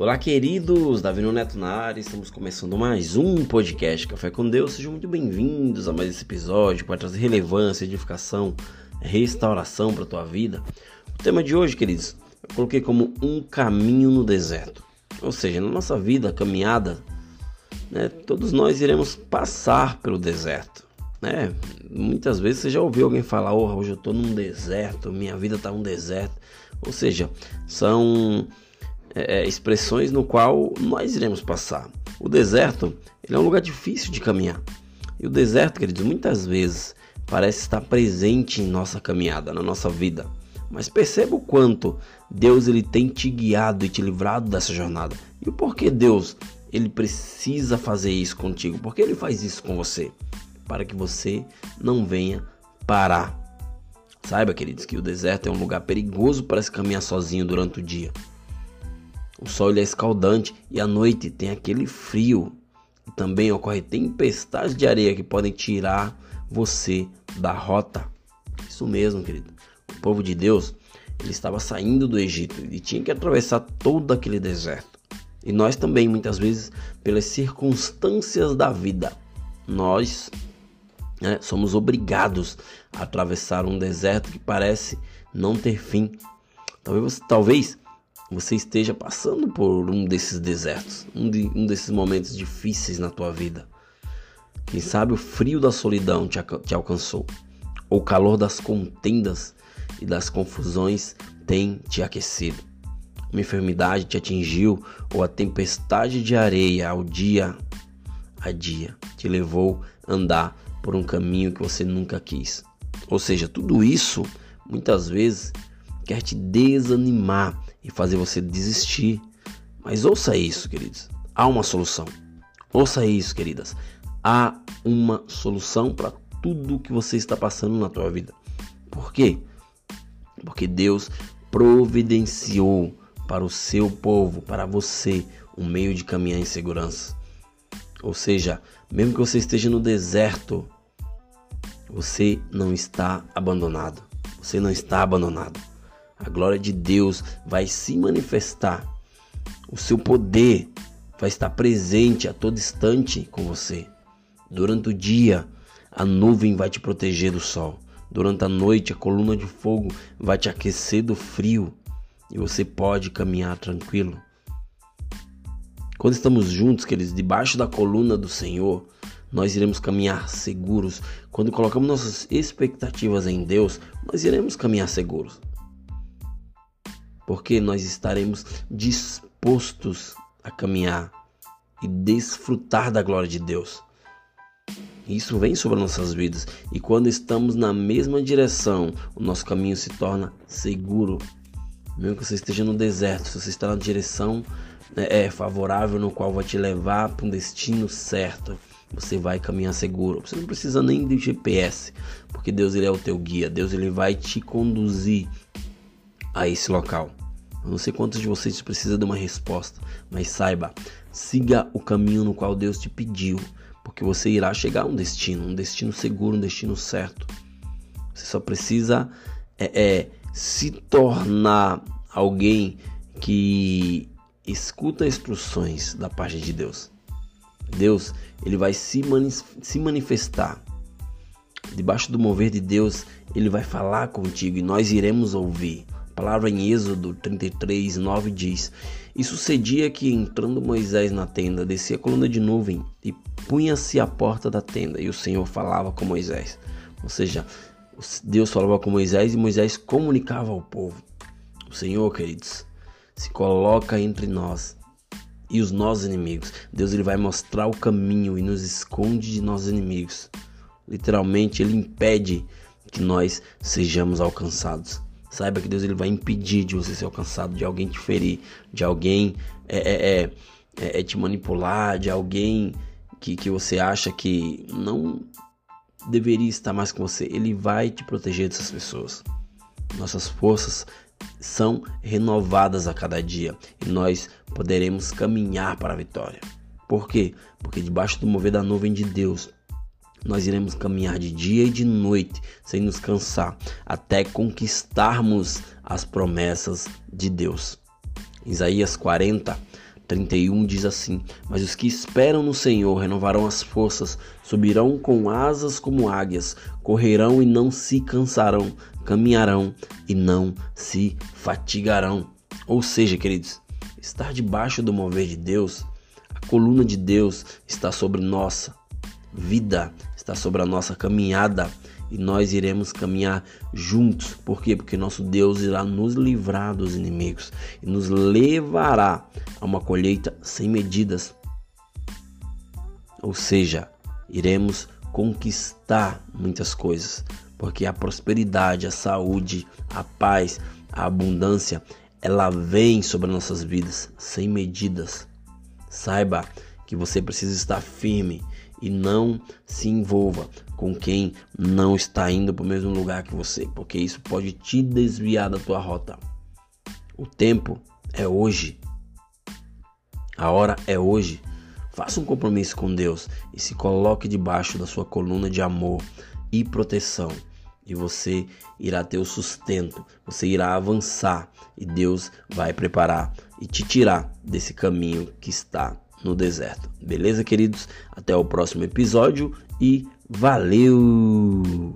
Olá, queridos! Davi Neto na área, estamos começando mais um podcast Café com Deus. Sejam muito bem-vindos a mais esse episódio para trazer relevância, edificação, restauração para a tua vida. O tema de hoje, queridos, eu coloquei como um caminho no deserto. Ou seja, na nossa vida, caminhada, né, todos nós iremos passar pelo deserto. Né? Muitas vezes você já ouviu alguém falar: oh, hoje eu estou num deserto, minha vida está num deserto. Ou seja, são é, é, expressões no qual nós iremos passar. O deserto ele é um lugar difícil de caminhar. E o deserto, queridos, muitas vezes parece estar presente em nossa caminhada, na nossa vida. Mas perceba o quanto Deus ele tem te guiado e te livrado dessa jornada. E o porquê Deus ele precisa fazer isso contigo? Porque ele faz isso com você? Para que você não venha parar. Saiba, queridos, que o deserto é um lugar perigoso para se caminhar sozinho durante o dia. O sol é escaldante e à noite tem aquele frio. E também ocorre tempestades de areia que podem tirar você da rota. Isso mesmo, querido. O povo de Deus, ele estava saindo do Egito e tinha que atravessar todo aquele deserto. E nós também, muitas vezes, pelas circunstâncias da vida, nós né, somos obrigados a atravessar um deserto que parece não ter fim. Talvez, talvez você esteja passando por um desses desertos, um, de, um desses momentos difíceis na tua vida. Quem sabe o frio da solidão te, te alcançou, ou o calor das contendas e das confusões tem te aquecido. Uma enfermidade te atingiu, ou a tempestade de areia ao dia a dia te levou a andar por um caminho que você nunca quis. Ou seja, tudo isso muitas vezes quer te desanimar e fazer você desistir. Mas ouça isso, queridos. Há uma solução. Ouça isso, queridas. Há uma solução para tudo que você está passando na tua vida. Por quê? Porque Deus providenciou para o seu povo, para você, um meio de caminhar em segurança. Ou seja, mesmo que você esteja no deserto, você não está abandonado. Você não está abandonado. A glória de Deus vai se manifestar. O seu poder vai estar presente a todo instante com você. Durante o dia, a nuvem vai te proteger do sol. Durante a noite, a coluna de fogo vai te aquecer do frio e você pode caminhar tranquilo. Quando estamos juntos, queridos, debaixo da coluna do Senhor, nós iremos caminhar seguros. Quando colocamos nossas expectativas em Deus, nós iremos caminhar seguros porque nós estaremos dispostos a caminhar e desfrutar da glória de Deus. Isso vem sobre nossas vidas e quando estamos na mesma direção, o nosso caminho se torna seguro. Mesmo que você esteja no deserto, se você está na direção né, é, favorável no qual vai te levar para um destino certo, você vai caminhar seguro. Você não precisa nem de GPS, porque Deus ele é o teu guia. Deus ele vai te conduzir a esse local. Eu não sei quantos de vocês precisam de uma resposta, mas saiba, siga o caminho no qual Deus te pediu, porque você irá chegar a um destino, um destino seguro, um destino certo. Você só precisa é, é, se tornar alguém que escuta instruções da parte de Deus. Deus, ele vai se, se manifestar. Debaixo do mover de Deus, ele vai falar contigo e nós iremos ouvir palavra em Êxodo 33, 9 diz: E sucedia que, entrando Moisés na tenda, descia a coluna de nuvem e punha-se à porta da tenda, e o Senhor falava com Moisés. Ou seja, Deus falava com Moisés e Moisés comunicava ao povo. O Senhor, queridos, se coloca entre nós e os nossos inimigos. Deus ele vai mostrar o caminho e nos esconde de nossos inimigos. Literalmente, ele impede que nós sejamos alcançados. Saiba que Deus ele vai impedir de você ser alcançado, de alguém te ferir, de alguém é, é, é, é, é te manipular, de alguém que, que você acha que não deveria estar mais com você. Ele vai te proteger dessas pessoas. Nossas forças são renovadas a cada dia e nós poderemos caminhar para a vitória. Por quê? Porque debaixo do mover da nuvem de Deus nós iremos caminhar de dia e de noite sem nos cansar, até conquistarmos as promessas de Deus. Isaías 40, 31 diz assim: Mas os que esperam no Senhor renovarão as forças, subirão com asas como águias, correrão e não se cansarão, caminharão e não se fatigarão. Ou seja, queridos, estar debaixo do mover de Deus, a coluna de Deus está sobre nossa vida, está sobre a nossa caminhada e nós iremos caminhar juntos. Por quê? Porque nosso Deus irá nos livrar dos inimigos e nos levará a uma colheita sem medidas. Ou seja, iremos conquistar muitas coisas, porque a prosperidade, a saúde, a paz, a abundância, ela vem sobre nossas vidas sem medidas. Saiba que você precisa estar firme e não se envolva com quem não está indo para o mesmo lugar que você, porque isso pode te desviar da tua rota. O tempo é hoje. A hora é hoje. Faça um compromisso com Deus e se coloque debaixo da sua coluna de amor e proteção. E você irá ter o sustento, você irá avançar e Deus vai preparar e te tirar desse caminho que está no deserto. Beleza, queridos? Até o próximo episódio e valeu!